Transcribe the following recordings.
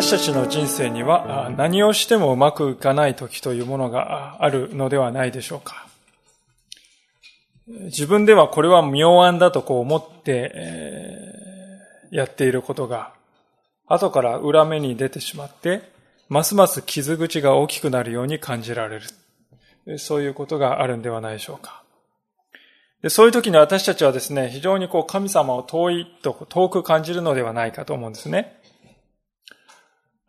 私たちの人生には何をしてもうまくいかない時というものがあるのではないでしょうか。自分ではこれは妙案だとこう思って、やっていることが後から裏目に出てしまってますます傷口が大きくなるように感じられる。そういうことがあるんではないでしょうか。でそういう時に私たちはですね、非常にこう神様を遠いと遠く感じるのではないかと思うんですね。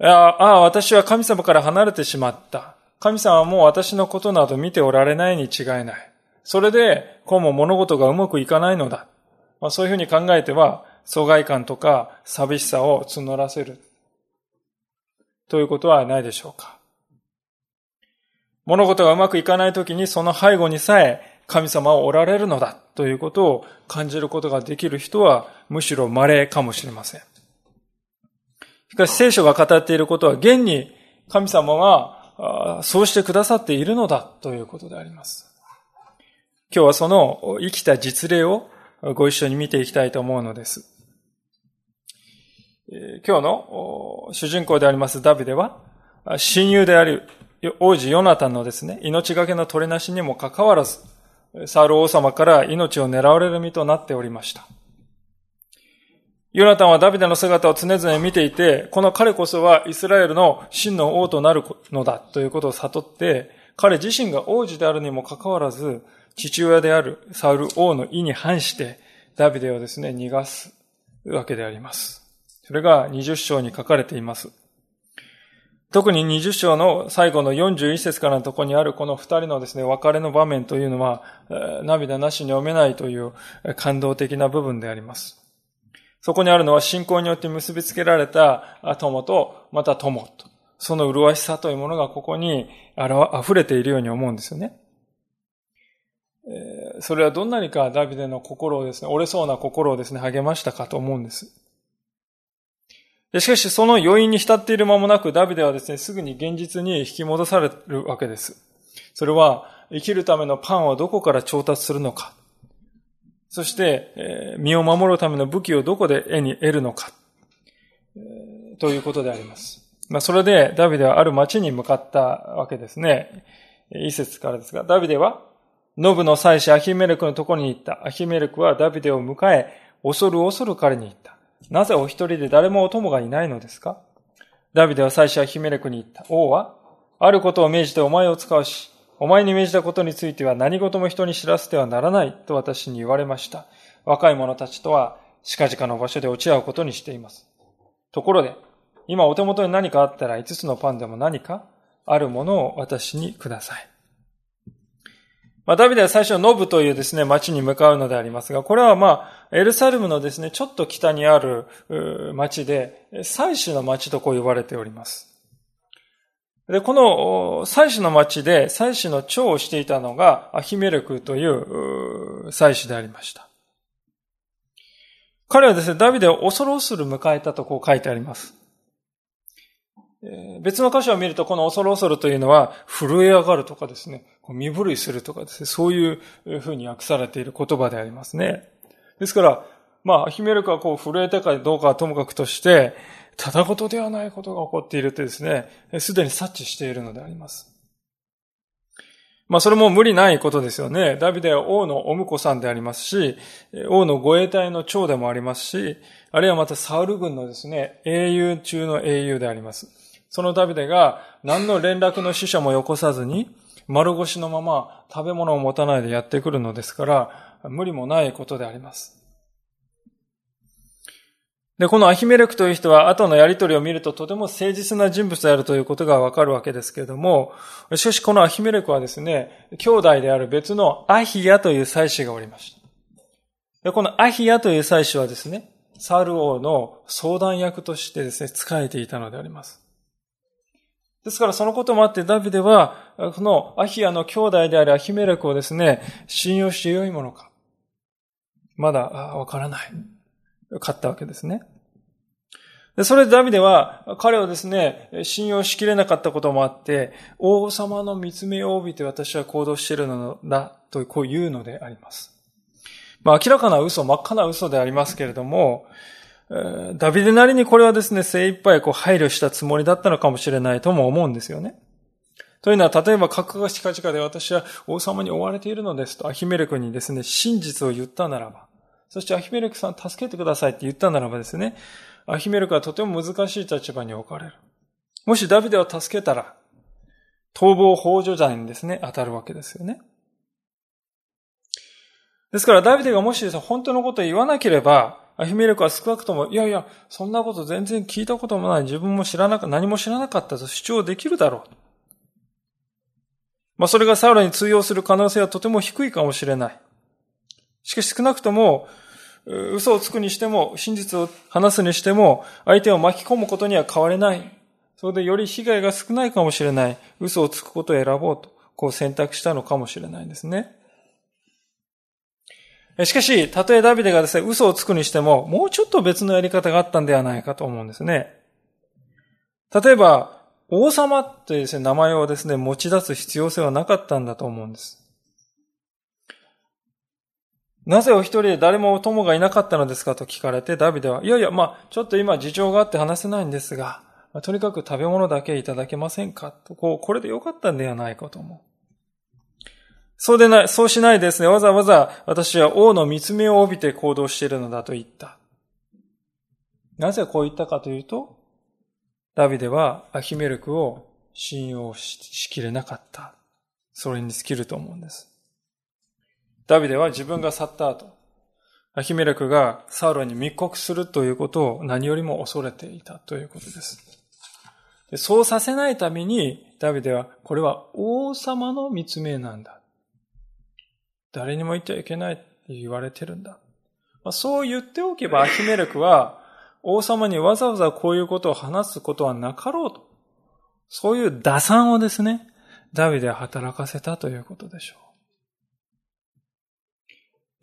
ああ、私は神様から離れてしまった。神様はもう私のことなど見ておられないに違いない。それで、こうも物事がうまくいかないのだ。まあ、そういうふうに考えては、疎外感とか寂しさを募らせる。ということはないでしょうか。物事がうまくいかないときにその背後にさえ神様はおられるのだということを感じることができる人はむしろ稀かもしれません。しかし聖書が語っていることは現に神様がそうしてくださっているのだということであります。今日はその生きた実例をご一緒に見ていきたいと思うのです。今日の主人公でありますダビデは、親友である王子ヨナタンのですね、命がけの取りなしにもかかわらず、サウル王様から命を狙われる身となっておりました。ヨナタンはダビデの姿を常々見ていて、この彼こそはイスラエルの真の王となるのだということを悟って、彼自身が王子であるにもかかわらず、父親であるサウル王の意に反して、ダビデをですね、逃がすわけであります。それが20章に書かれています。特に20章の最後の41節からのところにあるこの二人のですね、別れの場面というのは、涙なしに読めないという感動的な部分であります。そこにあるのは信仰によって結びつけられた友と、また友と。その麗しさというものがここに溢れているように思うんですよね。それはどんなにかダビデの心をですね、折れそうな心をですね、励ましたかと思うんです。しかし、その余韻に浸っている間もなく、ダビデはですね、すぐに現実に引き戻されるわけです。それは、生きるためのパンはどこから調達するのか。そして、身を守るための武器をどこで絵に得るのか、ということであります。まあ、それでダビデはある町に向かったわけですね。一節からですが、ダビデは、ノブの祭司アヒメレクのところに行った。アヒメレクはダビデを迎え、恐る恐る彼に言った。なぜお一人で誰もお供がいないのですか？ダビデは祭司アヒメレクに言った。王は、あることを命じてお前を使うし、お前に命じたことについては何事も人に知らせてはならないと私に言われました。若い者たちとは近々の場所で落ち合うことにしています。ところで、今お手元に何かあったら5つのパンでも何かあるものを私にください。まあ、ダビデは最初ノブというですね、町に向かうのでありますが、これはまあ、エルサレムのですね、ちょっと北にある町で、祭司の町とこう呼ばれております。で、この祭司の町で祭司の長をしていたのがアヒメレクという祭司でありました。彼はですね、ダビデを恐る恐る迎えたとこう書いてあります。別の箇所を見ると、この恐る恐るというのは、震え上がるとかですね、身震いするとかですね、そういうふうに訳されている言葉でありますね。ですから、まあ、アヒメレクはこう震えたかどうかはともかくとして、ただことではないことが起こっているとですね、すでに察知しているのであります。まあそれも無理ないことですよね。ダビデは王のお婿さんでありますし、王の護衛隊の長でもありますし、あるいはまたサウル軍のですね、英雄中の英雄であります。そのダビデが何の連絡の死者もよこさずに、丸腰のまま食べ物を持たないでやってくるのですから、無理もないことであります。で、このアヒメレクという人は後のやりとりを見るととても誠実な人物であるということがわかるわけですけれども、しかしこのアヒメレクはですね、兄弟である別のアヒヤという祭司がおりました。で、このアヒヤという祭司はですね、サル王の相談役としてですね、仕えていたのであります。ですからそのこともあってダビデは、このアヒアの兄弟であるアヒメレクをですね、信用して良いものか。まだわからない。勝ったわけですね。でそれでダビデは彼をですね、信用しきれなかったこともあって、王様の見つめを帯びて私は行動しているのだとこう言うのであります。まあ明らかな嘘、真っ赤な嘘でありますけれども、ダビデなりにこれはですね、精一杯こう配慮したつもりだったのかもしれないとも思うんですよね。というのは、例えば、格が近々で私は王様に追われているのですと、アヒメレクにですね、真実を言ったならば、そしてアヒメレクさん助けてくださいって言ったならばですね、アヒメレクはとても難しい立場に置かれる。もしダビデを助けたら、逃亡法助罪にですね、当たるわけですよね。ですから、ダビデがもしですね、本当のことを言わなければ、アヒメレクは少なくとも、いやいや、そんなこと全然聞いたこともない、自分も知らなか何も知らなかったと主張できるだろう。まあ、それがサウラに通用する可能性はとても低いかもしれない。しかし少なくとも、嘘をつくにしても、真実を話すにしても、相手を巻き込むことには変われない。それでより被害が少ないかもしれない。嘘をつくことを選ぼうと、こう選択したのかもしれないんですね。しかし、たとえダビデがですね、嘘をつくにしても、もうちょっと別のやり方があったんではないかと思うんですね。例えば、王様というですね、名前をですね、持ち出す必要性はなかったんだと思うんです。なぜお一人で誰も友がいなかったのですかと聞かれて、ダビデは、いやいや、まあ、ちょっと今事情があって話せないんですが、まあ、とにかく食べ物だけいただけませんかと、こう、これでよかったんではないかと思う。そうでない、そうしないですね。わざわざ私は王の見つめを帯びて行動しているのだと言った。なぜこう言ったかというと、ダビデはアヒメルクを信用しきれなかった。それに尽きると思うんです。ダビデは自分が去った後、アヒメレクがサウロに密告するということを何よりも恐れていたということです。そうさせないために、ダビデは、これは王様の密命なんだ。誰にも言ってはいけないって言われてるんだ。まあ、そう言っておけばアヒメレクは王様にわざわざこういうことを話すことはなかろうと。そういう打算をですね、ダビデは働かせたということでしょう。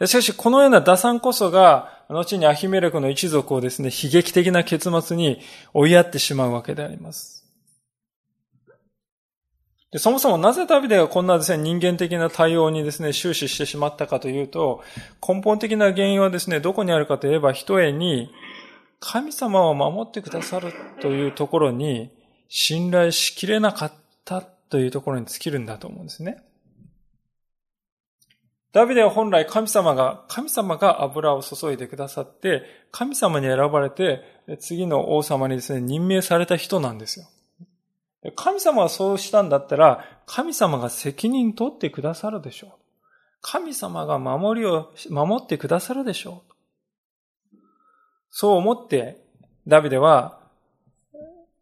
しかし、このような打算こそが、後にアヒメレクの一族をですね、悲劇的な結末に追いやってしまうわけであります。でそもそもなぜダビデがこんなですね、人間的な対応にですね、終始してしまったかというと、根本的な原因はですね、どこにあるかといえば、一重に、神様を守ってくださるというところに、信頼しきれなかったというところに尽きるんだと思うんですね。ダビデは本来神様が、神様が油を注いでくださって、神様に選ばれて、次の王様にですね、任命された人なんですよ。神様がそうしたんだったら、神様が責任取ってくださるでしょう。神様が守りを、守ってくださるでしょう。そう思って、ダビデは、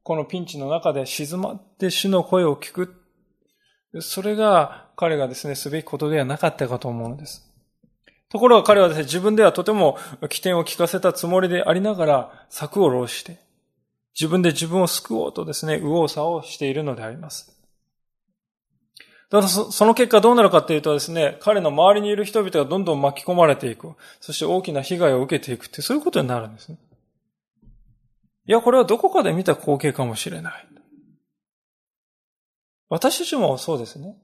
このピンチの中で静まって主の声を聞く。それが彼がですね、すべきことではなかったかと思うのです。ところが彼はですね、自分ではとても起点を聞かせたつもりでありながら、策を浪して、自分で自分を救おうとですね、右往左往しているのであります。だその結果どうなるかというとですね、彼の周りにいる人々がどんどん巻き込まれていく。そして大きな被害を受けていくって、そういうことになるんですね。いや、これはどこかで見た光景かもしれない。私たちもそうですね。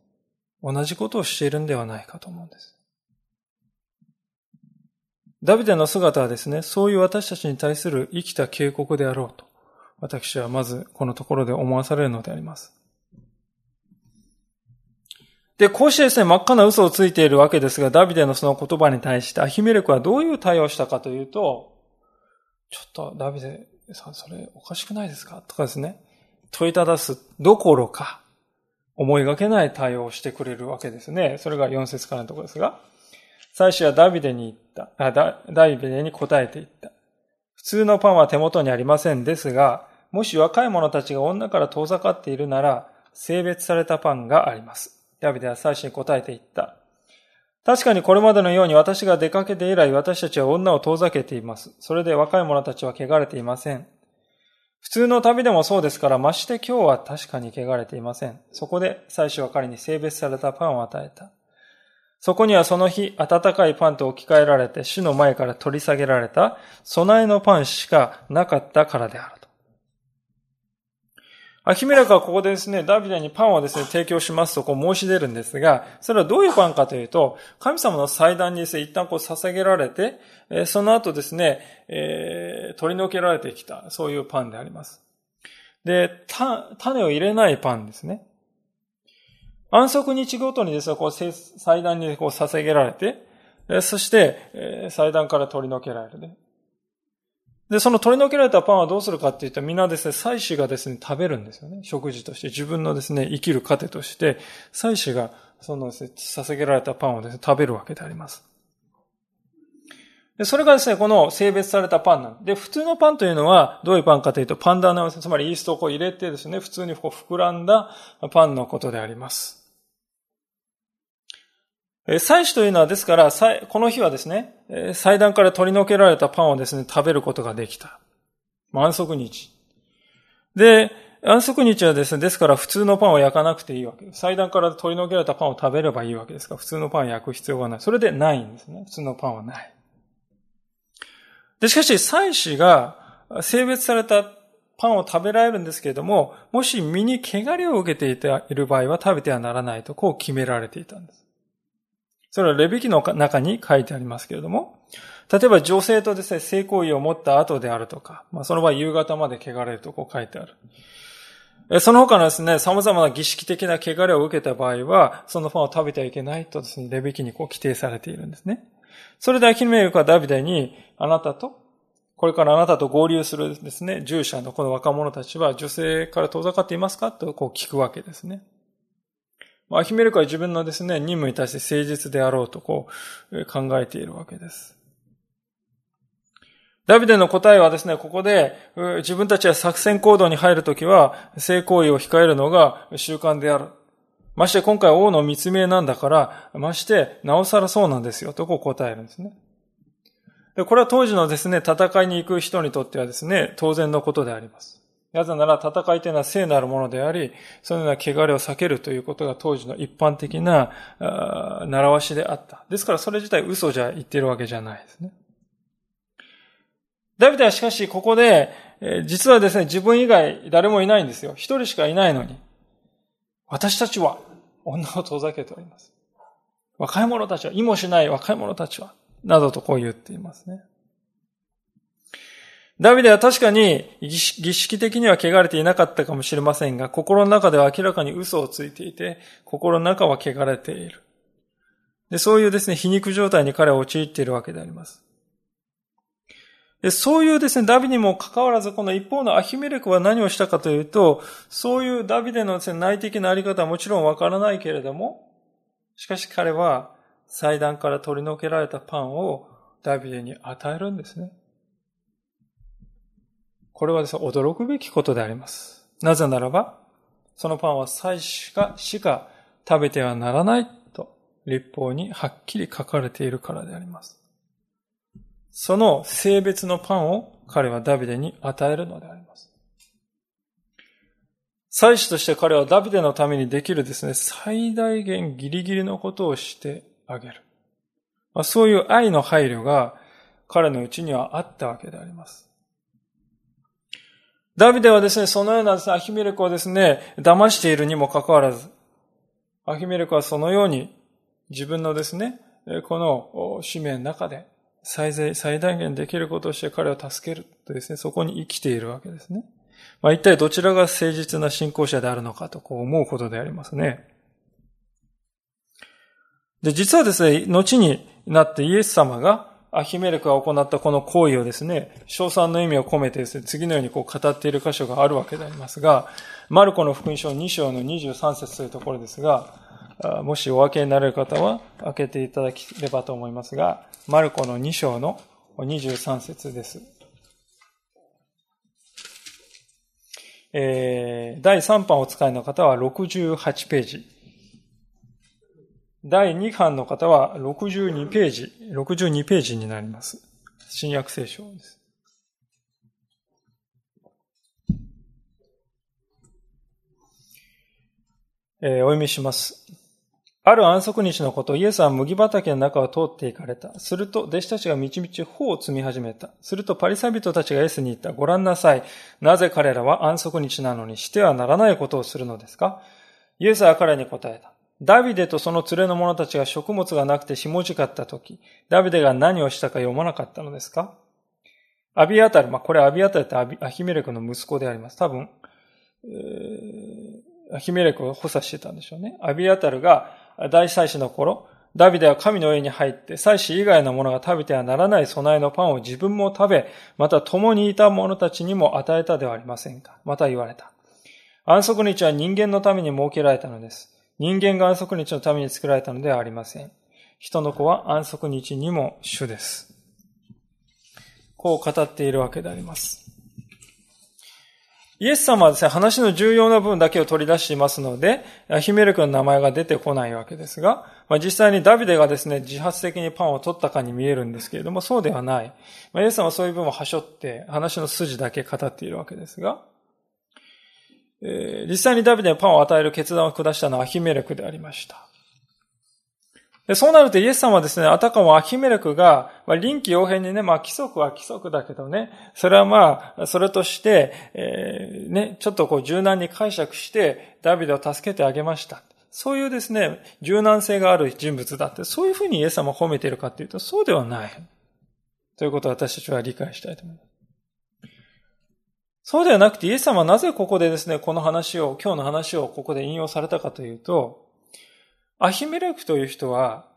同じことをしているんではないかと思うんです。ダビデの姿はですね、そういう私たちに対する生きた警告であろうと。私はまずこのところで思わされるのであります。で、こうしてですね、真っ赤な嘘をついているわけですが、ダビデのその言葉に対してアヒメレクはどういう対応をしたかというと、ちょっとダビデさん、それおかしくないですか？とかですね、問いただすどころか、思いがけない対応をしてくれるわけですね。それが4節からのところですが、最初はダビデに言った、あダビデに答えて言った。普通のパンは手元にありませんですが、もし若い者たちが女から遠ざかっているなら、性別されたパンがあります。ダビデは最初に答えていった。確かにこれまでのように私が出かけて以来私たちは女を遠ざけています。それで若い者たちは汚れていません。普通の旅でもそうですから、まして今日は確かに汚れていません。そこで最初は彼に性別されたパンを与えた。そこにはその日、温かいパンと置き換えられて、主の前から取り下げられた、備えのパンしかなかったからである。アヒメレクはここでですね、ダビデにパンをですね、提供しますとこう申し出るんですが、それはどういうパンかというと、神様の祭壇にですね、一旦こう捧げられて、その後ですね、えー、取り除けられてきた、そういうパンであります。で、種を入れないパンですね。安息日ごとにですね、こう祭壇にこう捧げられて、そして、祭壇から取り除けられるね。で、その取り除けられたパンはどうするかって言ったら、みんなですね、祭司がですね、食べるんですよね。食事として。自分のですね、生きる糧として、祭司が、そのですね、捧げられたパンをですね、食べるわけであります。で、それがですね、この性別されたパンなんで、普通のパンというのは、どういうパンかというと、パンダナつまりイーストをこう入れてですね、普通にこう膨らんだパンのことであります。祭司というのはですから、この日はですね、祭壇から取り除けられたパンをですね、食べることができた。安息日。で、安息日はですね、ですから普通のパンを焼かなくていいわけです。祭壇から取り除けられたパンを食べればいいわけですから、普通のパンを焼く必要がない。それでないんですね。普通のパンはない。で、しかし、祭司が性別されたパンを食べられるんですけれども、もし身に汚れを受けている場合は食べてはならないと、こう決められていたんです。それはレビキの中に書いてありますけれども、例えば女性とですね、性行為を持った後であるとか、まあ、その場合夕方まで汚れるとこう書いてある。その他のですね、様々な儀式的な汚れを受けた場合は、そのパンを食べてはいけないとですね、レビキにこう規定されているんですね。それでアキメルクはダビデに、あなたと、これからあなたと合流するですね、従者のこの若者たちは女性から遠ざかっていますか？とこう聞くわけですね。アヒメルクは自分のですね、任務に対して誠実であろうとこう考えているわけです。ダビデの答えはですね、ここで自分たちは作戦行動に入るときは性行為を控えるのが習慣である。まして今回王の密命なんだから、ましてなおさらそうなんですよとこう答えるんですね。でこれは当時のですね、戦いに行く人にとってはですね、当然のことであります。なぜなら戦いというのは聖なるものであり、そのような汚れを避けるということが当時の一般的な習わしであった。ですからそれ自体嘘じゃ言ってるわけじゃないですね。ダビデはしかしここで、実はですね、自分以外誰もいないんですよ。一人しかいないのに。私たちは女を遠ざけております。若い者たちは、意もしない若い者たちは、などとこう言っていますね。ダビデは確かに儀式的には汚れていなかったかもしれませんが、心の中では明らかに嘘をついていて、心の中は汚れている。でそういうですね、皮肉状態に彼は陥っているわけであります。でそういうですね、ダビデにもかかわらず、この一方のアヒメレクは何をしたかというと、そういうダビデのです、ね、内的なあり方はもちろんわからないけれども、しかし彼は祭壇から取り除けられたパンをダビデに与えるんですね。これはですね、驚くべきことであります。なぜならば、そのパンは祭司がしか食べてはならないと立法にはっきり書かれているからであります。その性別のパンを彼はダビデに与えるのであります。祭司として彼はダビデのためにできるですね、最大限ギリギリのことをしてあげるま。そういう愛の配慮が彼のうちにはあったわけであります。ダビデはですね、そのようなですね、アヒメレクをですね、騙しているにもかかわらず、アヒメレクはそのように自分のですね、この使命の中で最大最大限できることをして彼を助けるとですね、そこに生きているわけですね。まあ一体どちらが誠実な信仰者であるのかとこう思うことでありますね。で、実はですね、後になってイエス様がアヒメレクが行ったこの行為をですね、賞賛の意味を込めてですね、次のようにこう語っている箇所があるわけでありますが、マルコの福音書2章の23節というところですが、もしお分けになれる方は開けていただければと思いますが、マルコの2章の23節です。えー、第3版お使いの方は68ページ。第2版の方は62ページ、62ページになります。新約聖書です。えー、お読みします。ある安息日のこと、イエスは麦畑の中を通って行かれた。すると、弟子たちがみちみち頬を積み始めた。すると、パリサビトたちがイエスに言った。ご覧なさい。なぜ彼らは安息日なのにしてはならないことをするのですか？イエスは彼に答えた。ダビデとその連れの者たちが食物がなくてしもじかった時、ダビデが何をしたか読まなかったのですか？アビアタル、まあ、これアビアタルってアヒメレクの息子であります。多分、えー、アヒメレクを補佐してたんでしょうね。アビアタルが大祭司の頃、ダビデは神の家に入って、祭司以外の者が食べてはならない備えのパンを自分も食べ、また共にいた者たちにも与えたではありませんか？また言われた。安息日は人間のために設けられたのです。人間が安息日のために作られたのではありません。人の子は安息日にも主です。こう語っているわけであります。イエス様はですね、話の重要な部分だけを取り出していますので、ヒメルクの名前が出てこないわけですが、まあ、実際にダビデがですね、自発的にパンを取ったかに見えるんですけれども、そうではない。まあ、イエス様はそういう部分をはしょって、話の筋だけ語っているわけですが、え、実際にダビデにパンを与える決断を下したのはアヒメレクでありました。でそうなるとイエス様はですね、あたかもアヒメレクが、まあ、臨機応変にね、まあ規則は規則だけどね、それはまあ、それとして、えー、ね、ちょっとこう柔軟に解釈して、ダビデを助けてあげました。そういうですね、柔軟性がある人物だって、そういうふうにイエス様を褒めているかっていうと、そうではない。ということを私たちは理解したいと思います。そうではなくて、イエス様はなぜここでですね、この話を、今日の話をここで引用されたかというと、アヒメレクという人は、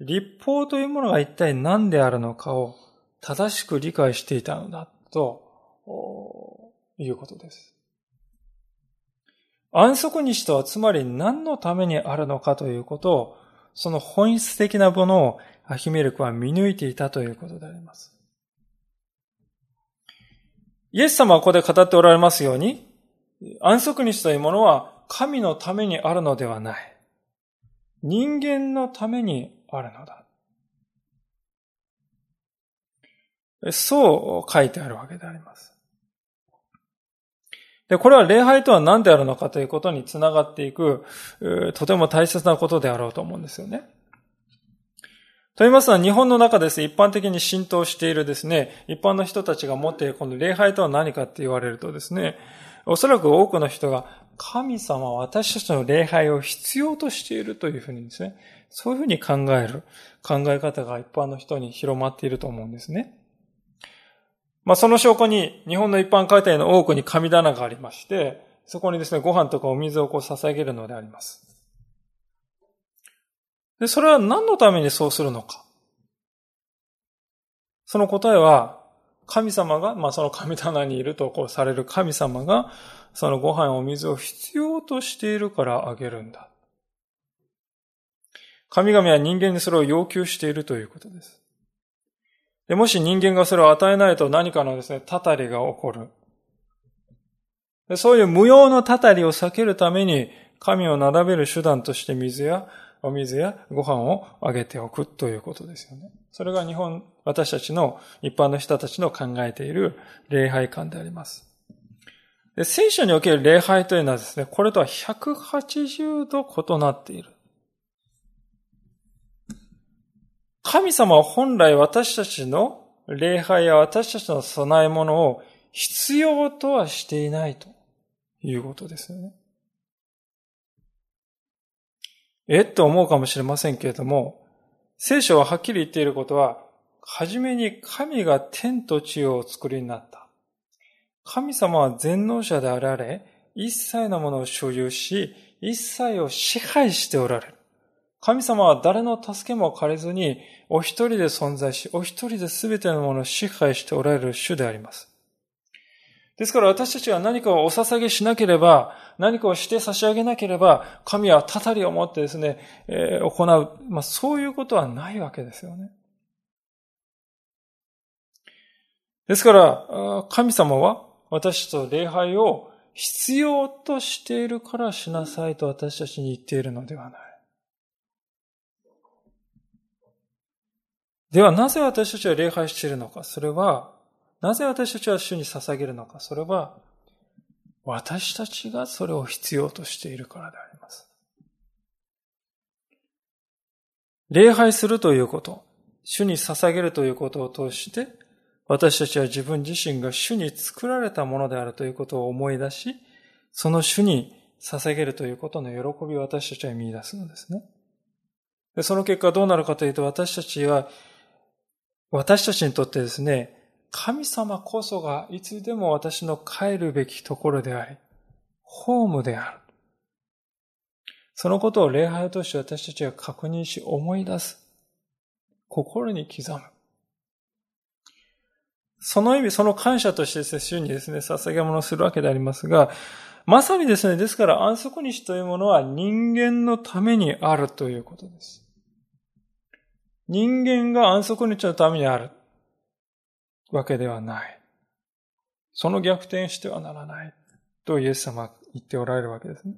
立法というものが一体何であるのかを正しく理解していたのだということです。安息日とはつまり何のためにあるのかということを、その本質的なものをアヒメルクは見抜いていたということであります。イエス様はここで語っておられますように、安息日というものは神のためにあるのではない。人間のためにあるのだ。そう書いてあるわけであります。で、これは礼拝とは何であるのかということにつながっていく、とても大切なことであろうと思うんですよね。と言いますのは、日本の中です一般的に浸透しているですね、一般の人たちが持っているこの礼拝とは何かって言われるとですね、おそらく多くの人が神様は私たちの礼拝を必要としているというふうにですね、そういうふうに考える考え方が一般の人に広まっていると思うんですね。まあその証拠に日本の一般家庭の多くに神棚がありまして、そこにですね、ご飯とかお水をこう捧げるのであります。で、それは何のためにそうするのか？その答えは、神様が、まあその神棚にいるとこうされる神様が、そのご飯、お水を必要としているからあげるんだ。神々は人間にそれを要求しているということです。でもし人間がそれを与えないと何かのですね、たたりが起こる。でそういう無用のたたりを避けるために、神を並べる手段として水やお水やご飯をあげておくということですよね。それが日本、私たちの一般の人たちの考えている礼拝観であります。で聖書における礼拝というのはですね、これとは180度異なっている。神様は本来私たちの礼拝や私たちの備え物を必要とはしていないということですよね。えっと思うかもしれませんけれども、聖書ははっきり言っていることは、はじめに神が天と地をお作りになった。神様は全能者であられ、一切のものを所有し、一切を支配しておられる。神様は誰の助けも借りずに、お一人で存在し、お一人で全てのものを支配しておられる主であります。ですから私たちは何かをお捧げしなければ、何かをして差し上げなければ、神はたたりを持ってですね、えー、行う。まあそういうことはないわけですよね。ですから、神様は私と礼拝を必要としているからしなさいと私たちに言っているのではない。ではなぜ私たちは礼拝しているのかそれは、なぜ私たちは主に捧げるのかそれは、私たちがそれを必要としているからであります。礼拝するということ、主に捧げるということを通して、私たちは自分自身が主に作られたものであるということを思い出し、その主に捧げるということの喜びを私たちは見出すのですね。でその結果どうなるかというと、私たちは、私たちにとってですね、神様こそがいつでも私の帰るべきところであり、ホームである。そのことを礼拝として私たちは確認し思い出す。心に刻む。その意味、その感謝としてですね、主にですね、捧げ物をするわけでありますが、まさにですね、ですから安息日というものは人間のためにあるということです。人間が安息日のためにあるわけではない。その逆転してはならない。とイエス様は言っておられるわけですね。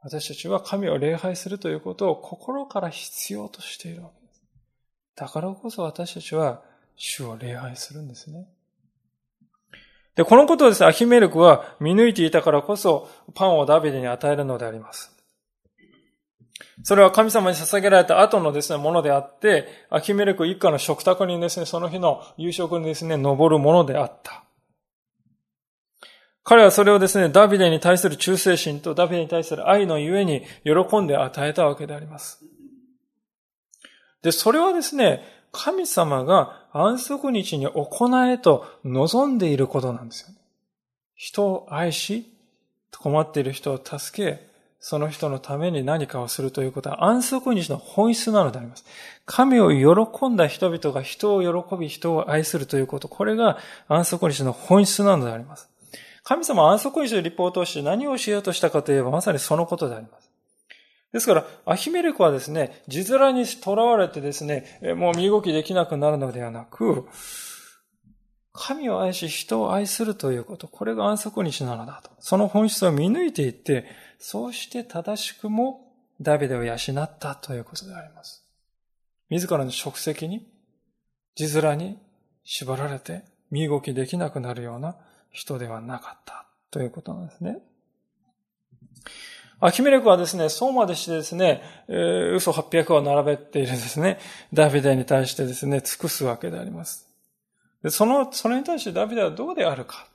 私たちは神を礼拝するということを心から必要としているわけです。だからこそ私たちは主を礼拝するんですね。で、このことをですね、アヒメルクは見抜いていたからこそパンをダビデに与えるのであります。それは神様に捧げられた後のですね、ものであって、アキメレク一家の食卓にですね、その日の夕食にですね、登るものであった。彼はそれをですね、ダビデに対する忠誠心とダビデに対する愛のゆえに喜んで与えたわけであります。で、それはですね、神様が安息日に行えと望んでいることなんですよね。人を愛し、困っている人を助け、その人のために何かをするということは安息日の本質なのであります。神を喜んだ人々が人を喜び人を愛するということ、これが安息日の本質なのであります。神様は安息日の立法を通して何をしようとしたかといえばまさにそのことであります。ですから、アヒメレクはですね、字面に囚われてですね、もう身動きできなくなるのではなく、神を愛し人を愛するということ、これが安息日なのだと。その本質を見抜いていって、そうして正しくもダビデを養ったということであります。自らの職責に、字面に縛られて身動きできなくなるような人ではなかったということなんですね。アキメレクはですね、そうまでしてですね、えー、嘘800を並べているですね、ダビデに対してですね、尽くすわけであります。でその、それに対してダビデはどうであるか。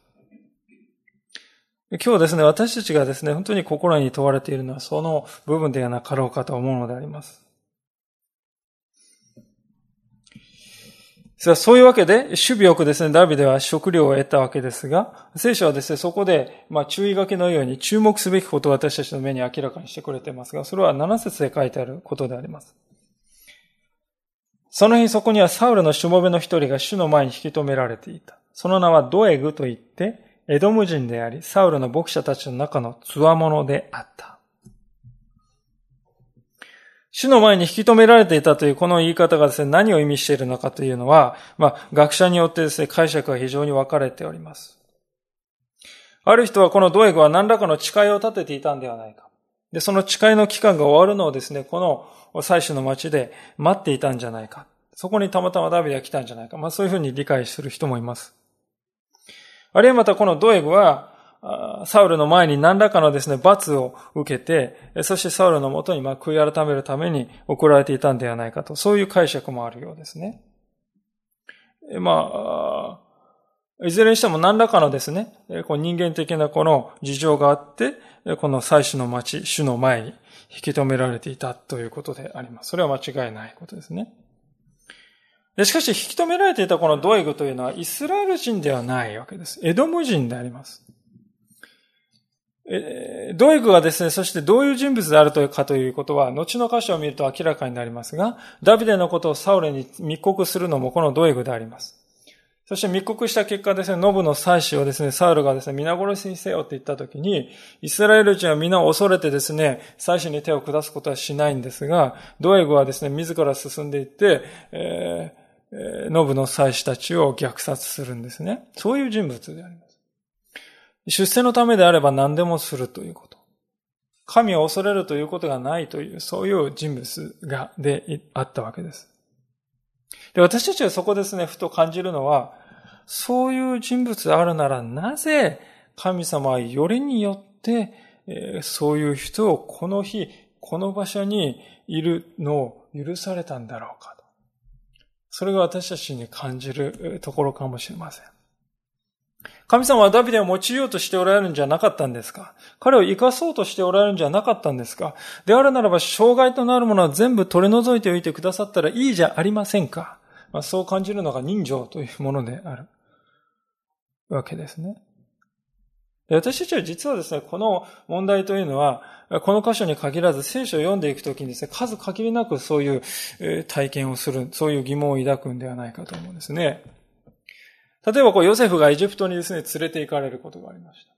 今日ですね、私たちがですね、本当に心に問われているのはその部分ではなかろうかと思うのであります。そういうわけで、守備よくですね、ダビデは食料を得たわけですが、聖書はですね、そこで、まあ、注意書きのように注目すべきことを私たちの目に明らかにしてくれていますが、それは7節で書いてあることであります。その日そこにはサウルのしもべの一人が主の前に引き止められていた。その名はドエグと言って、エドム人であり、サウルの牧者たちの中の強者であった。主の前に引き止められていたというこの言い方がですね、何を意味しているのかというのは、まあ、学者によってですね、解釈が非常に分かれております。ある人はこのドエグは何らかの誓いを立てていたんではないか。で、その誓いの期間が終わるのをですね、この祭司の町で待っていたんじゃないか。そこにたまたまダビデが来たんじゃないか。まあそういうふうに理解する人もいます。あるいはまたこのドエグは、サウルの前に何らかのですね、罰を受けて、そしてサウルのもとにま悔い改めるために送られていたんではないかと、そういう解釈もあるようですね。まあ、いずれにしても何らかのですね、こう人間的なこの事情があって、この祭司の町、主の前に引き止められていたということであります。それは間違いないことですね。しかし、引き止められていたこのドエグというのはイスラエル人ではないわけです。エドム人であります。ドエグがですね、そしてどういう人物であるというかということは、後の箇所を見ると明らかになりますが、ダビデのことをサウレに密告するのもこのドエグであります。そして密告した結果ですね、ノブの祭司をですね、サウルがですね、皆殺しにせよって言ったときに、イスラエル人は皆恐れてですね、祭司に手を下すことはしないんですが、ドエグはですね、自ら進んでいって、えーノブの祭司たちを虐殺するんですね。そういう人物であります。出世のためであれば何でもするということ。神を恐れるということがないという、そういう人物が、であったわけです。で、私たちはそこですね、ふと感じるのは、そういう人物であるなら、なぜ神様はよりによって、えそういう人をこの日、この場所にいるのを許されたんだろうかと。それが私たちに感じるところかもしれません。神様はダビデを用いようとしておられるんじゃなかったんですか？彼を生かそうとしておられるんじゃなかったんですか？であるならば、障害となるものは全部取り除いておいてくださったらいいじゃありませんか、まあ、そう感じるのが人情というものであるわけですね。私たちは実はですね、この問題というのは、この箇所に限らず聖書を読んでいくときにですね、数限りなくそういう体験をする、そういう疑問を抱くんではないかと思うんですね。例えばこうヨセフがエジプトにですね、連れて行かれることがありました。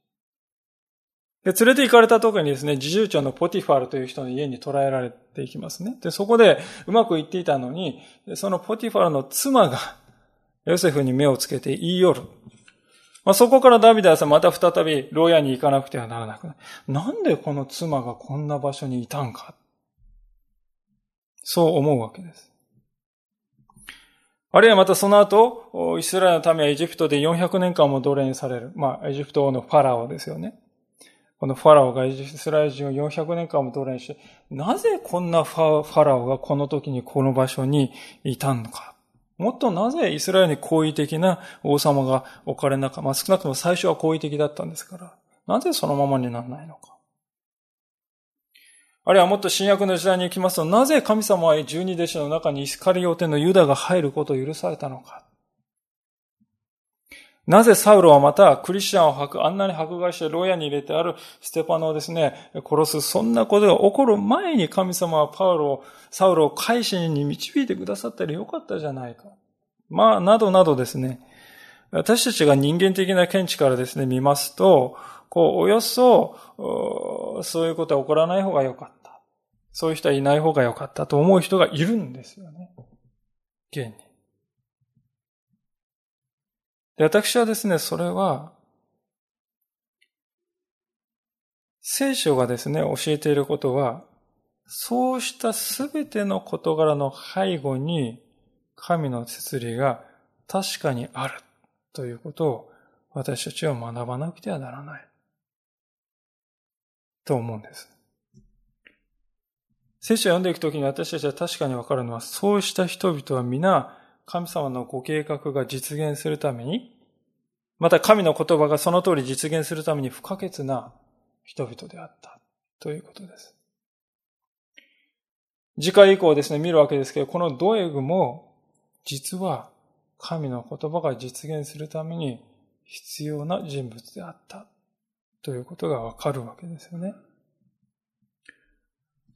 で、連れて行かれた時にですね、自重長のポティファルという人の家に捕らえられていきますね。で、そこでうまくいっていたのに、そのポティファルの妻がヨセフに目をつけて言い寄る。まあ、そこからダビデはまた再び牢屋に行かなくてはならなくなる。なんでこの妻がこんな場所にいたんか。そう思うわけです。あるいはまたその後、イスラエルの民はエジプトで400年間も奴隷にされる。まあ、エジプト王のファラオですよね。このファラオがイスラエル人を400年間も奴隷にして、なぜこんなファラオがこの時にこの場所にいたのか。もっとなぜイスラエルに好意的な王様が置かれなか、まあ少なくとも最初は好意的だったんですから、なぜそのままにならないのか。あるいはもっと新約の時代に行きますと、なぜ神様は十二弟子の中にイスカリオテのユダが入ることを許されたのか。なぜサウロはまたクリスチャンを、あんなに迫害して牢屋に入れてあるステパノをですね、殺す、そんなことが起こる前に神様はパウロを、サウロを改心に導いてくださったらよかったじゃないか。まあ、などなどですね、私たちが人間的な見地からですね、見ますと、こう、およそ、そういうことは起こらない方がよかった。そういう人はいない方がよかったと思う人がいるんですよね。現に。で、私はですね、それは、聖書がですね、教えていることは、そうしたすべての事柄の背後に、神の摂理が確かにあるということを私たちは学ばなくてはならない。と思うんです。聖書を読んでいくときに私たちは確かにわかるのは、そうした人々は皆、神様のご計画が実現するために、また神の言葉がその通り実現するために不可欠な人々であったということです。次回以降ですね、見るわけですけど、このドエグも、実は神の言葉が実現するために必要な人物であったということがわかるわけですよね。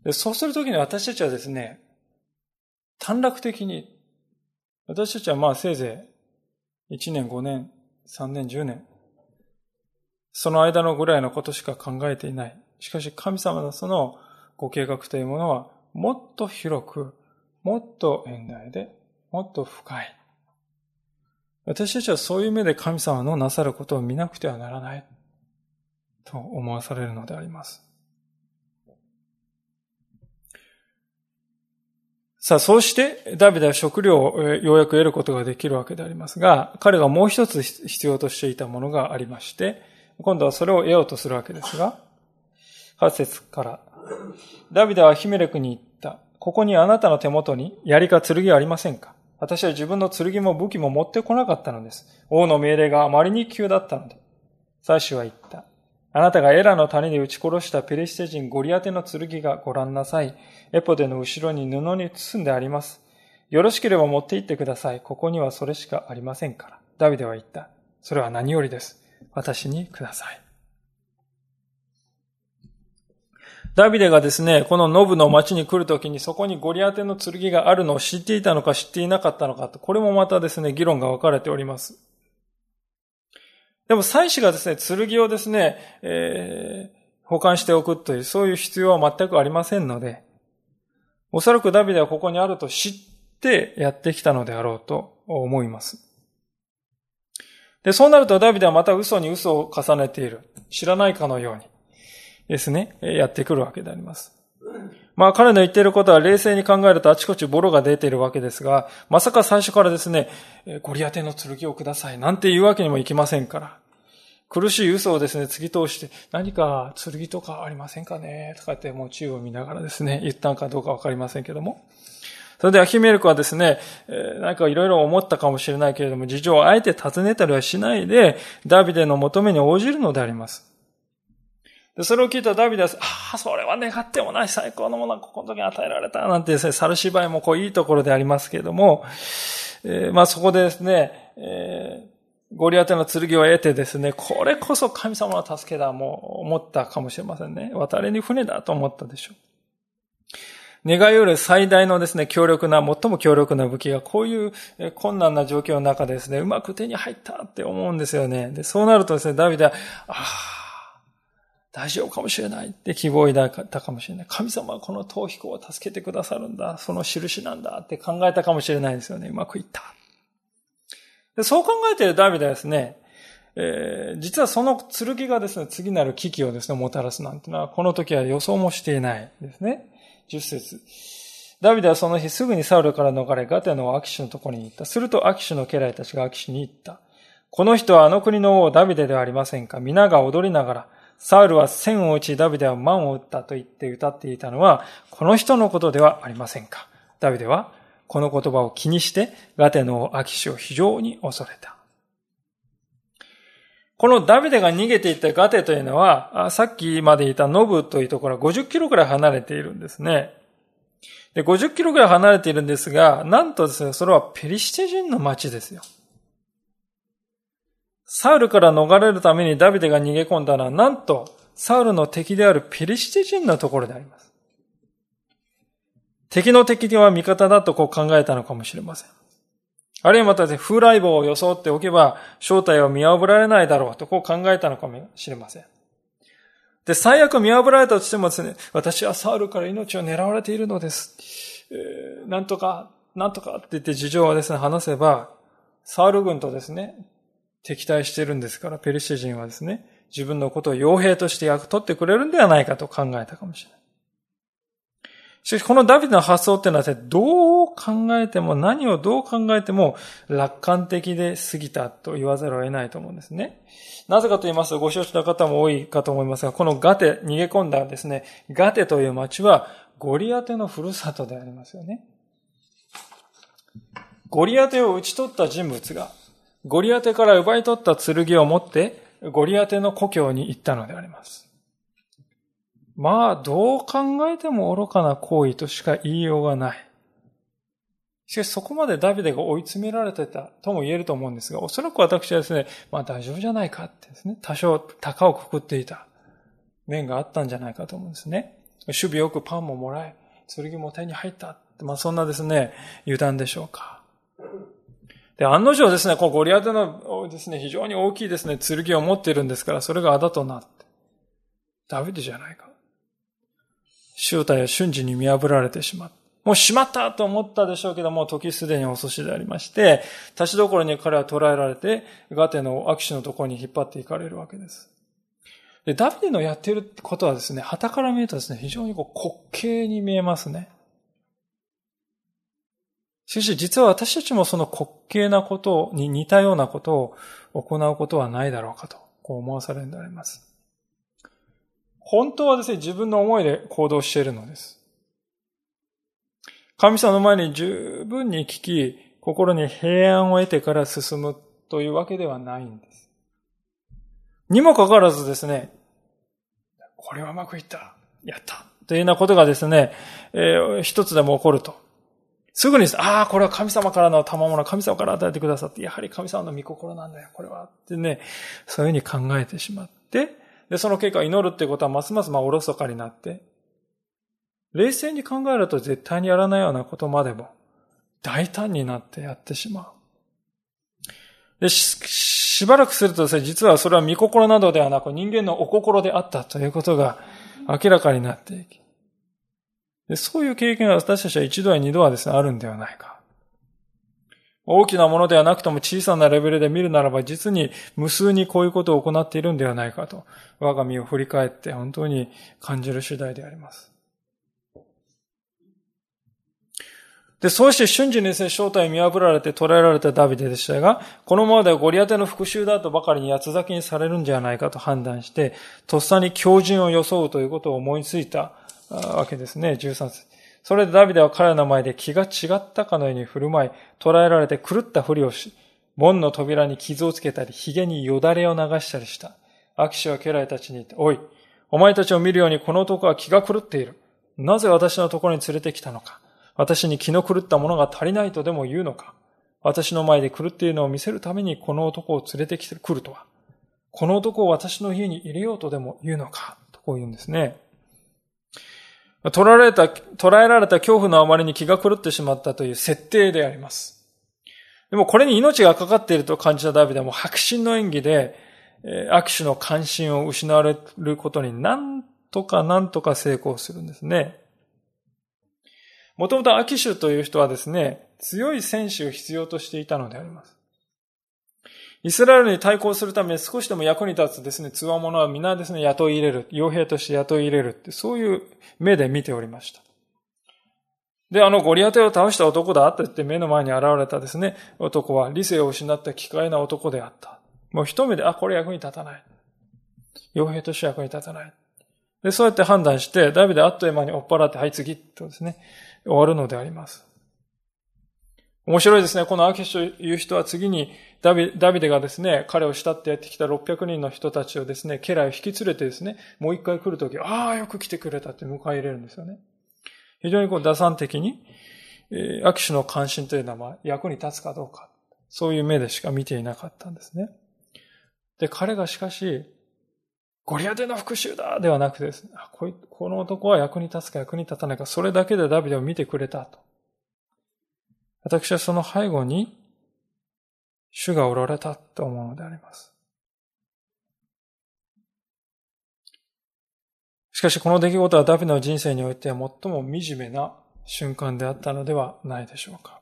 でそうするときに私たちはですね、短絡的に、私たちはまあせいぜい1年、5年、3年、10年、その間のぐらいのことしか考えていない。しかし神様のそのご計画というものはもっと広く、もっと遠大で、もっと深い。私たちはそういう目で神様のなさることを見なくてはならない。と思わされるのであります。さあ、そうして、ダビデは食料をようやく得ることができるわけでありますが、彼がもう一つ必要としていたものがありまして、今度はそれを得ようとするわけですが、8節から、ダビデはヒメレクに言った。ここにあなたの手元に槍か剣ありませんか？私は自分の剣も武器も持ってこなかったのです。王の命令があまりに急だったので。祭司は言った。あなたがエラの谷で撃ち殺したペリシテ人ゴリアテの剣がご覧なさい。エポデの後ろに布に包んであります。よろしければ持って行ってください。ここにはそれしかありませんから。ダビデは言った。それは何よりです。私にください。ダビデがですね、このノブの町に来るときにそこにゴリアテの剣があるのを知っていたのか知っていなかったのかと、これもまたですね、議論が分かれております。でも祭司がですね、剣をですね、えー、保管しておくという、そういう必要は全くありませんので、おそらくダビデはここにあると知ってやってきたのであろうと思います。で、そうなるとダビデはまた嘘に嘘を重ねている。知らないかのようにですね、やってくるわけであります。まあ彼の言っていることは冷静に考えるとあちこちボロが出ているわけですが、まさか最初からですね、ゴリアテの剣をくださいなんて言うわけにもいきませんから。苦しい嘘をですね、突き通して、何か剣とかありませんかねとかってもう宙を見ながらですね、言ったのかどうかわかりませんけども。それでアヒメルクはですね、えー、なんかいろいろ思ったかもしれないけれども、事情をあえて尋ねたりはしないで、ダビデの求めに応じるのであります。で、それを聞いたダビデは、ああ、それは願ってもない最高のものがここの時に与えられた、なんてですね、猿芝居もこういいところでありますけれども、えー、まあそこでですね、えーゴリアテの剣を得てですね、これこそ神様の助けだ、もう思ったかもしれませんね。渡りに船だと思ったでしょう。願いより最大のですね、強力な、最も強力な武器がこういう困難な状況の中でですね、うまく手に入ったって思うんですよね。で、そうなるとですね、ダビデは、ああ、大丈夫かもしれないって希望を抱いたかもしれない。神様はこの逃避行を助けてくださるんだ。その印なんだって考えたかもしれないですよね。うまくいった。でそう考えているダビデはですね、えー、実はその剣がですね、次なる危機をですね、もたらすなんてのは、この時は予想もしていないですね。10節ダビデはその日すぐにサウルから逃れ、ガテのアキシのところに行った。するとアキシの家来たちがアキシに言った。この人はあの国の王ダビデではありませんか皆が踊りながら、サウルは千を打ち、ダビデは万を打ったと言って歌っていたのは、この人のことではありませんか？ダビデはこの言葉を気にして、ガテのアキシを非常に恐れた。このダビデが逃げていったガテというのは、さっきまでいたノブというところは50キロくらい離れているんですね。で、50キロくらい離れているんですが、なんとですね、それはペリシテ人の町ですよ。サウルから逃れるためにダビデが逃げ込んだのは、なんと、サウルの敵であるペリシテ人のところであります。敵の敵では味方だとこう考えたのかもしれません。あるいはまた、風来坊を装っておけば正体を見破られないだろうとこう考えたのかもしれません。で、最悪見破られたとしてもですね、私はサウルから命を狙われているのです。えー、なんとか、なんとかって言って事情をですね、話せば、サウル軍とですね、敵対してるんですから、ペルシア人はですね、自分のことを傭兵として役取ってくれるんではないかと考えたかもしれない。しかし、このダビデの発想っていうのは、どう考えても、何をどう考えても、楽観的で過ぎたと言わざるを得ないと思うんですね。なぜかと言いますと、ご承知の方も多いかと思いますが、このガテ、逃げ込んだですね、ガテという町は、ゴリアテのふるさとでありますよね。ゴリアテを討ち取った人物が、ゴリアテから奪い取った剣を持って、ゴリアテの故郷に行ったのであります。まあ、どう考えても愚かな行為としか言いようがない。しかしそこまでダビデが追い詰められてたとも言えると思うんですが、おそらく私はですね、まあ大丈夫じゃないかってですね、多少高をくくっていた面があったんじゃないかと思うんですね。守備よくパンももらえ、剣も手に入った、まあそんなですね、油断でしょうか。で、案の定ですね、こうゴリアテのですね、非常に大きいですね、剣を持っているんですから、それがあだとなって。ダビデじゃないか。正体は瞬時に見破られてしまった。もうしまったと思ったでしょうけども、時すでに遅しでありまして、立ちどころに彼は捕らえられて、ガテの握手のところに引っ張っていかれるわけです。で、ダビデのやっていることはですね、旗から見るとですね、非常にこう滑稽に見えますね。しかし実は私たちもその滑稽なことに似たようなことを行うことはないだろうかと、こう思わされるんであります。本当はですね、自分の思いで行動しているのです。神様の前に十分に聞き、心に平安を得てから進むというわけではないんです。にもかかわらずですね、これはうまくいった。やった。というようなことがですね、えー、一つでも起こると。すぐに、ああ、これは神様からの賜物、神様から与えてくださって、やはり神様の御心なんだよ、これは。ってね、そういうふうに考えてしまって、で、その結果祈るっていうことはますますまあおろそかになって、冷静に考えると絶対にやらないようなことまでも大胆になってやってしまう。で、し、しばらくするとですね、実はそれは見心などではなく人間のお心であったということが明らかになっていき。でそういう経験が私たちは一度や二度はですね、あるんではないか。大きなものではなくとも小さなレベルで見るならば実に無数にこういうことを行っているんではないかと、我が身を振り返って本当に感じる次第であります。で、そうして瞬時にですね、正体を見破られて捕らえられたダビデでしたが、このままではゴリアテの復讐だとばかりに八つ咲きにされるんじゃないかと判断して、とっさに狂人を装うということを思いついたわけですね、13節。それでダビデは彼の前で気が違ったかのように振る舞い、捕らえられて狂ったふりをし、門の扉に傷をつけたり、髭によだれを流したりした。アキシは家来たちに言って、おい、お前たちを見るようにこの男は気が狂っている。なぜ私のところに連れてきたのか。私に気の狂ったものが足りないとでも言うのか私の前で狂っているのを見せるためにこの男を連れてきてくるとは。この男を私の家に入れようとでも言うのかとこう言うんですね。捕られた、捕らえられた恐怖のあまりに気が狂ってしまったという設定であります。でもこれに命がかかっていると感じたダビデはもう白真の演技で、握手の関心を失われることに何とか何とか成功するんですね。もともとアキシュという人はですね、強い戦士を必要としていたのであります。イスラエルに対抗するため少しでも役に立つですね、強者は皆ですね、雇い入れる、傭兵として雇い入れるって、そういう目で見ておりました。で、あのゴリアテを倒した男だって言って目の前に現れたですね、男は理性を失った奇怪な男であった。もう一目で、あ、これ役に立たない。傭兵として役に立たない。で、そうやって判断して、ダビデあっという間に追っ払って、はい、次、とですね、終わるのであります。面白いですね。このアキシュという人は次にダビデがですね、彼を慕ってやってきた600人の人たちをですね、家来を引き連れてですね、もう一回来るとき、ああ、よく来てくれたって迎え入れるんですよね。非常にこう打算的に、えー、アキシの関心というのは役に立つかどうか、そういう目でしか見ていなかったんですね。で、彼がしかし、ゴリアテの復讐だではなくてですね、この男は役に立つか役に立たないか、それだけでダビデを見てくれたと。私はその背後に、主がおられたと思うのであります。しかしこの出来事はダビデの人生において最も惨めな瞬間であったのではないでしょうか。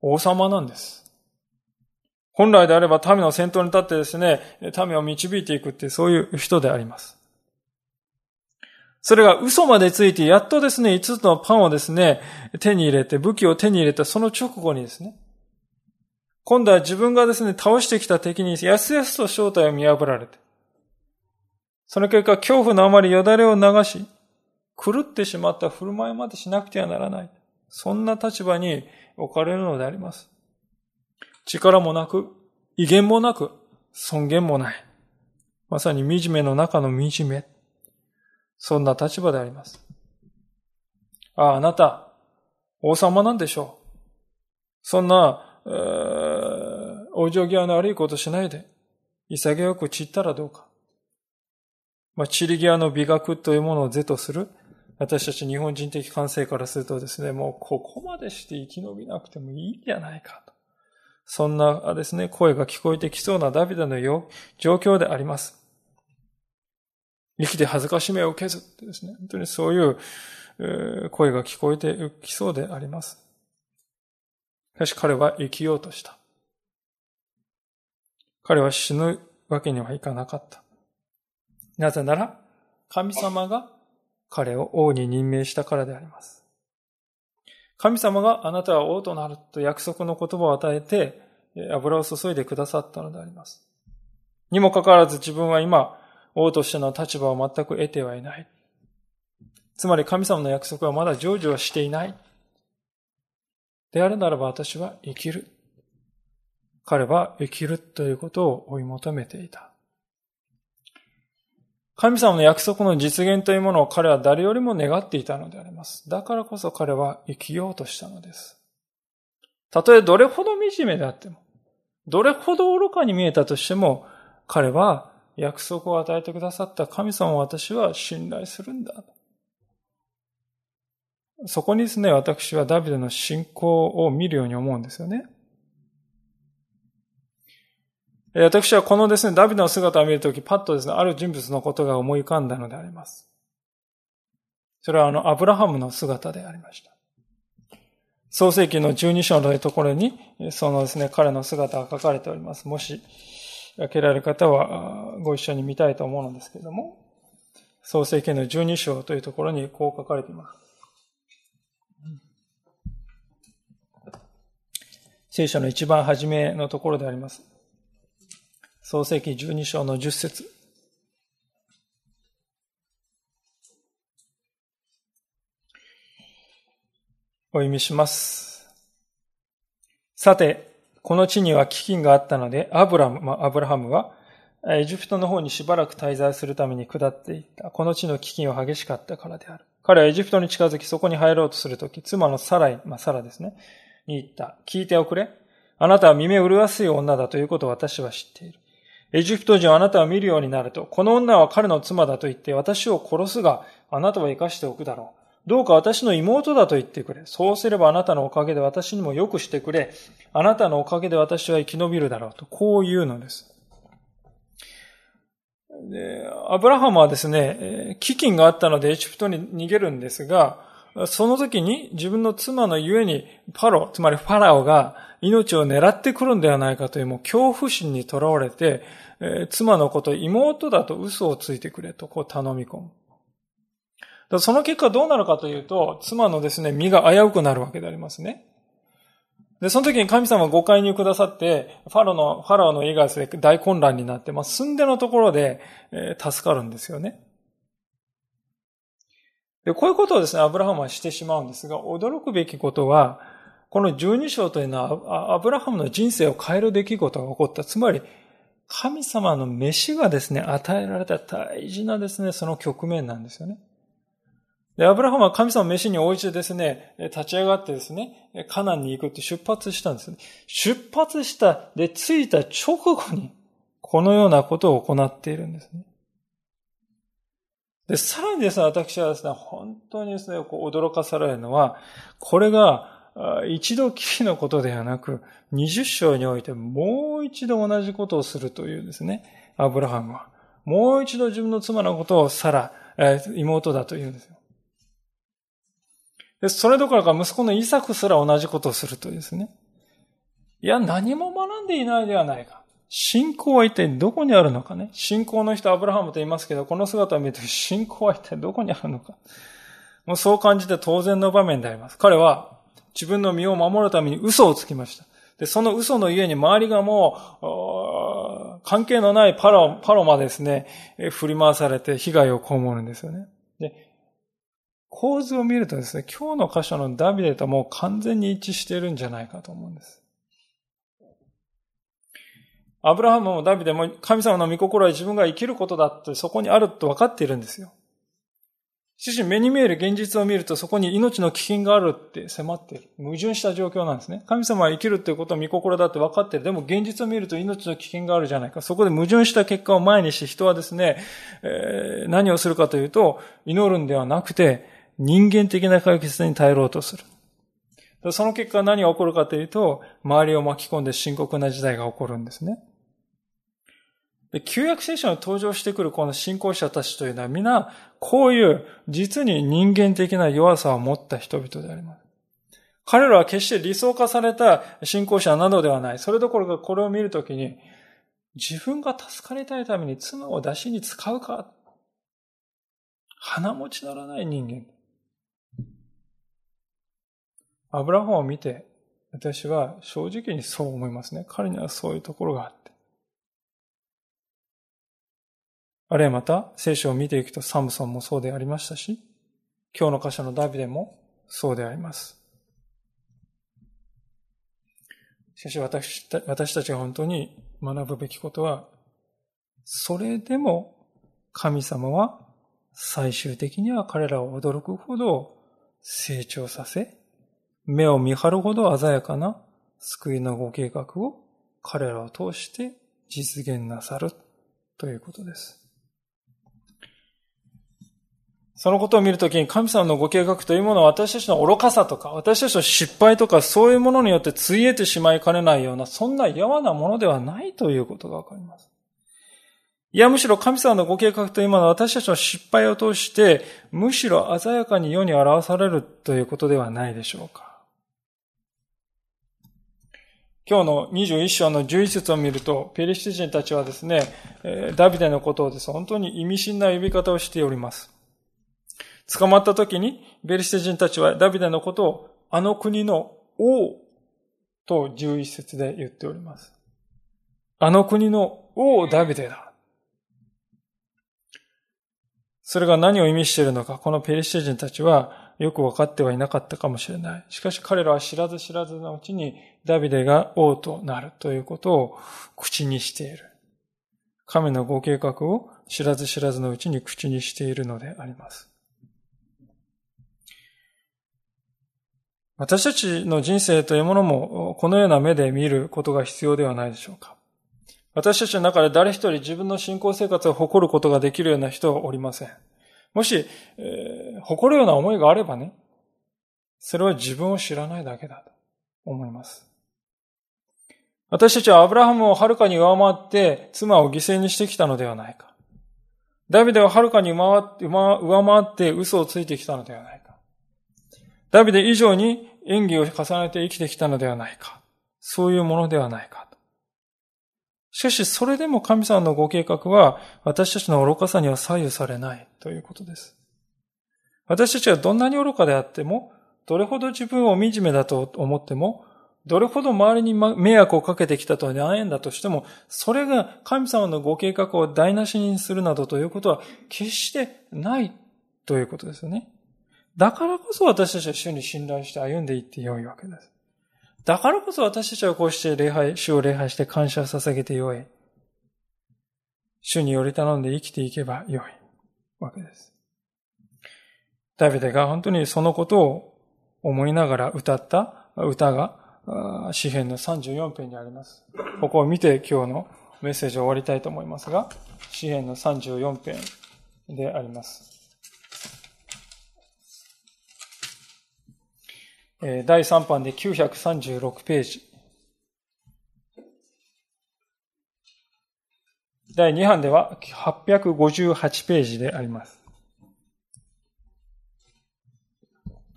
王様なんです。本来であれば民の先頭に立ってですね、民を導いていくってそういう人であります。それが嘘までついて、やっとですね、5つのパンをですね、手に入れて、武器を手に入れたその直後にですね、今度は自分がですね、倒してきた敵にやすやすと正体を見破られて、その結果、恐怖のあまりよだれを流し、狂ってしまった振る舞いまでしなくてはならない。そんな立場に置かれるのであります。力もなく、威厳もなく、尊厳もない。まさに惨めの中の惨め。そんな立場であります。ああ、あなた、王様なんでしょう。そんな、えー、お嬢際の悪いことしないで、潔く散ったらどうか。まあ、散り際の美学というものを是とする、私たち日本人的感性からするとですね、もうここまでして生き延びなくてもいいんじゃないかと。そんなですね、声が聞こえてきそうなダビデの状況であります。生きて恥ずかしめを受けずってですね、本当にそういう声が聞こえてきそうであります。しかし彼は生きようとした。彼は死ぬわけにはいかなかった。なぜなら、神様が彼を王に任命したからであります。神様があなたは王となると約束の言葉を与えて、油を注いでくださったのであります。にもかかわらず自分は今、王としての立場を全く得てはいない。つまり神様の約束はまだ成就はしていない。であるならば私は生きる。彼は生きるということを追い求めていた。神様の約束の実現というものを彼は誰よりも願っていたのであります。だからこそ彼は生きようとしたのです。たとえどれほど惨めであっても、どれほど愚かに見えたとしても、彼は約束を与えてくださった神様を私は信頼するんだ。そこにですね、私はダビデの信仰を見るように思うんですよね。私はこのですね、ダビデの姿を見るとき、パッとですね、ある人物のことが思い浮かんだのであります。それはあの、アブラハムの姿でありました。創世記の12章のところに、そのですね、彼の姿が書かれております。もし、開けられる方はご一緒に見たいと思うのですけれども、創世記の12章というところにこう書かれています。聖書の一番初めのところであります。創世記12章の10節お読みします。さて、この地には飢饉があったので、アブラム、まあ、アブラハムは、エジプトの方にしばらく滞在するために下っていった。この地の飢饉は激しかったからである。彼はエジプトに近づき、そこに入ろうとするとき、妻のサライ、まあ、サラですね、に言った。聞いておくれ。あなたは耳を麗しい女だということを私は知っている。エジプト人はあなたを見るようになると、この女は彼の妻だと言って私を殺すが、あなたは生かしておくだろう。どうか私の妹だと言ってくれ。そうすればあなたのおかげで私にもよくしてくれ。あなたのおかげで私は生き延びるだろうと、こう言うのです。でアブラハムはですね、飢饉があったのでエジプトに逃げるんですが、その時に自分の妻のゆえにパロ、つまりファラオが命を狙ってくるんではないかというもう恐怖心にとらわれて、妻のこと妹だと嘘をついてくれとこう頼み込む。その結果どうなるかというと、妻のですね、身が危うくなるわけでありますね。で、その時に神様は誤解にくださって、ファロの、ファラオの家がですね、大混乱になって、まあ、住んでのところで、えー、助かるんですよね。で、こういうことをですね、アブラハムはしてしまうんですが、驚くべきことは、この十二章というのは、アブラハムの人生を変える出来事が起こった。つまり、神様の飯がですね、与えられた大事なですね、その局面なんですよね。で、アブラハムは神様の飯に応じてですね、立ち上がってですね、カナンに行くって出発したんですね。出発した、で、着いた直後に、このようなことを行っているんですね。で、さらにですね、私はですね、本当にですね、こう驚かされるのは、これが一度きりのことではなく、20章においてもう一度同じことをするというですね、アブラハムは。もう一度自分の妻のことをサラ、妹だと言うんですよ。それどころか息子のイサクすら同じことをするとですね。いや、何も学んでいないではないか。信仰は一体どこにあるのかね。信仰の人アブラハムと言いますけど、この姿を見ると信仰は一体どこにあるのか。もうそう感じて当然の場面であります。彼は自分の身を守るために嘘をつきました。で、その嘘の家に周りがもう、関係のないパロ、パロまでですね、振り回されて被害を被るんですよね。構図を見るとですね、今日の箇所のダビデともう完全に一致しているんじゃないかと思うんです。アブラハムもダビデも神様の御心は自分が生きることだってそこにあると分かっているんですよ。しかし目に見える現実を見るとそこに命の危険があるって迫っている。矛盾した状況なんですね。神様は生きるっていうことは御心だって分かっている。でも現実を見ると命の危険があるじゃないか。そこで矛盾した結果を前にして人はですね、えー、何をするかというと、祈るんではなくて、人間的な解決に耐えろうとする。その結果何が起こるかというと、周りを巻き込んで深刻な事態が起こるんですね。で、旧約聖書に登場してくるこの信仰者たちというのは皆、こういう実に人間的な弱さを持った人々であります。彼らは決して理想化された信仰者などではない。それどころかこれを見るときに、自分が助かりたいために妻を出しに使うか鼻持ちならない人間。アブラハムを見て、私は正直にそう思いますね。彼にはそういうところがあって。あるいはまた、聖書を見ていくとサムソンもそうでありましたし、今日の箇所のダビデもそうであります。しかし私私たちが本当に学ぶべきことは、それでも神様は最終的には彼らを驚くほど成長させ、目を見張るほど鮮やかな救いのご計画を彼らを通して実現なさるということです。そのことを見るときに神様のご計画というものは私たちの愚かさとか、私たちの失敗とか、そういうものによってついえてしまいかねないような、そんなやわなものではないということがわかります。いや、むしろ神様のご計画というものは私たちの失敗を通して、むしろ鮮やかに世に表されるということではないでしょうか。今日の21章の11節を見ると、ペリシテ人たちはですね、ダビデのことをです、本当に意味深な呼び方をしております。捕まった時に、ベリシテ人たちはダビデのことを、あの国の王と11節で言っております。あの国の王ダビデだ。それが何を意味しているのか、このペリシテ人たちはよく分かってはいなかったかもしれない。しかし彼らは知らず知らずのうちにダビデが王となるということを口にしている。神のご計画を知らず知らずのうちに口にしているのであります。私たちの人生というものもこのような目で見ることが必要ではないでしょうか。私たちの中で誰一人自分の信仰生活を誇ることができるような人はおりません。もし、誇るような思いがあればね、それは自分を知らないだけだと思います。私たちはアブラハムをはるかに上回って妻を犠牲にしてきたのではないか。ダビデははるかに上回って嘘をついてきたのではないか。ダビデ以上に演技を重ねて生きてきたのではないか。そういうものではないか。しかし、それでも神様のご計画は、私たちの愚かさには左右されないということです。私たちはどんなに愚かであっても、どれほど自分を惨めだと思っても、どれほど周りに迷惑をかけてきたとは悩んだとしても、それが神様のご計画を台無しにするなどということは決してないということですよね。だからこそ私たちは主に信頼して歩んでいってよいわけです。だからこそ私たちはこうして礼拝、主を礼拝して感謝を捧げてよい。主により頼んで生きていけばよいわけです。ダビデが本当にそのことを思いながら歌った歌が詩篇の34編にあります。ここを見て今日のメッセージを終わりたいと思いますが、詩篇の34編であります。第3版で936ページ。第2版では858ページであります。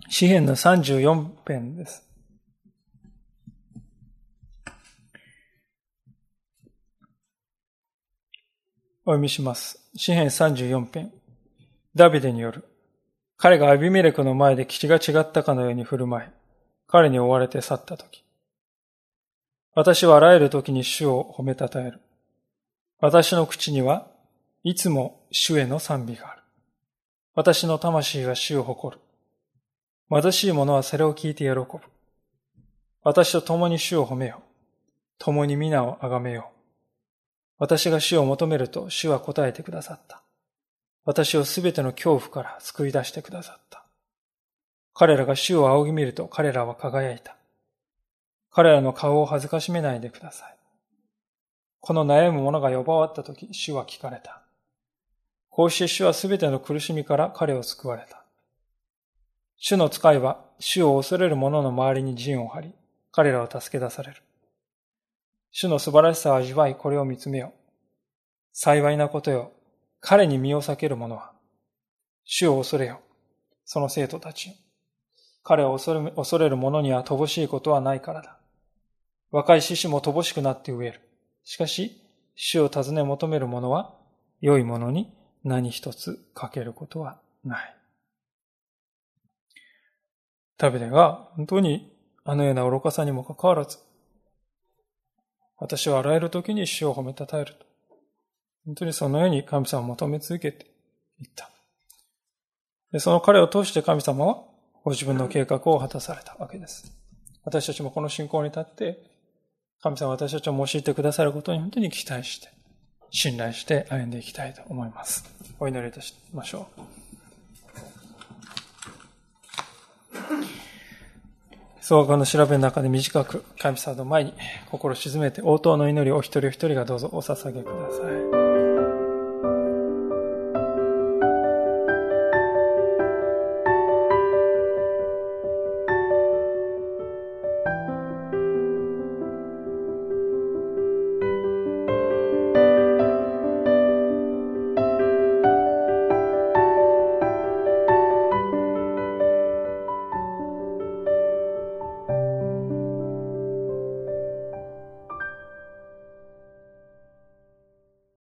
詩篇の34編です。お読みします。詩篇34編。ダビデによる。彼がアビメレクの前で口が違ったかのように振る舞い、彼に追われて去ったとき。私はあらゆる時に主を褒めたたえる。私の口にはいつも主への賛美がある。私の魂は主を誇る。貧しい者はそれを聞いて喜ぶ。私と共に主を褒めよ。共に皆をあがめよ。私が主を求めると主は答えてくださった。私をすべての恐怖から救い出してくださった。彼らが主を仰ぎ見ると彼らは輝いた。彼らの顔を恥ずかしめないでください。この悩む者が呼ばわったとき、主は聞かれた。こうして主はすべての苦しみから彼を救われた。主の使いは主を恐れる者の周りに陣を張り、彼らを助け出される。主の素晴らしさを味わい、これを見つめよ。幸いなことよ。彼に身を避ける者は、主を恐れよ。その生徒たちよ。彼を恐れ恐れる者には乏しいことはないからだ。若い獅子も乏しくなって飢える。しかし、主を尋ね求める者は、良いものに何一つかけることはない。ダビデが本当にあのような愚かさにもかかわらず、私はあらゆる時に主を褒めたたえると。本当にそのように神様を求め続けていった。でその彼を通して神様はご自分の計画を果たされたわけです。私たちもこの信仰に立って、神様は私たちを用いてくださることに本当に期待して、信頼して歩んでいきたいと思います。お祈りいたしましょう。総合の調べの中で短く神様の前に心を静めて応答の祈りをお一人お一人がどうぞお捧げください。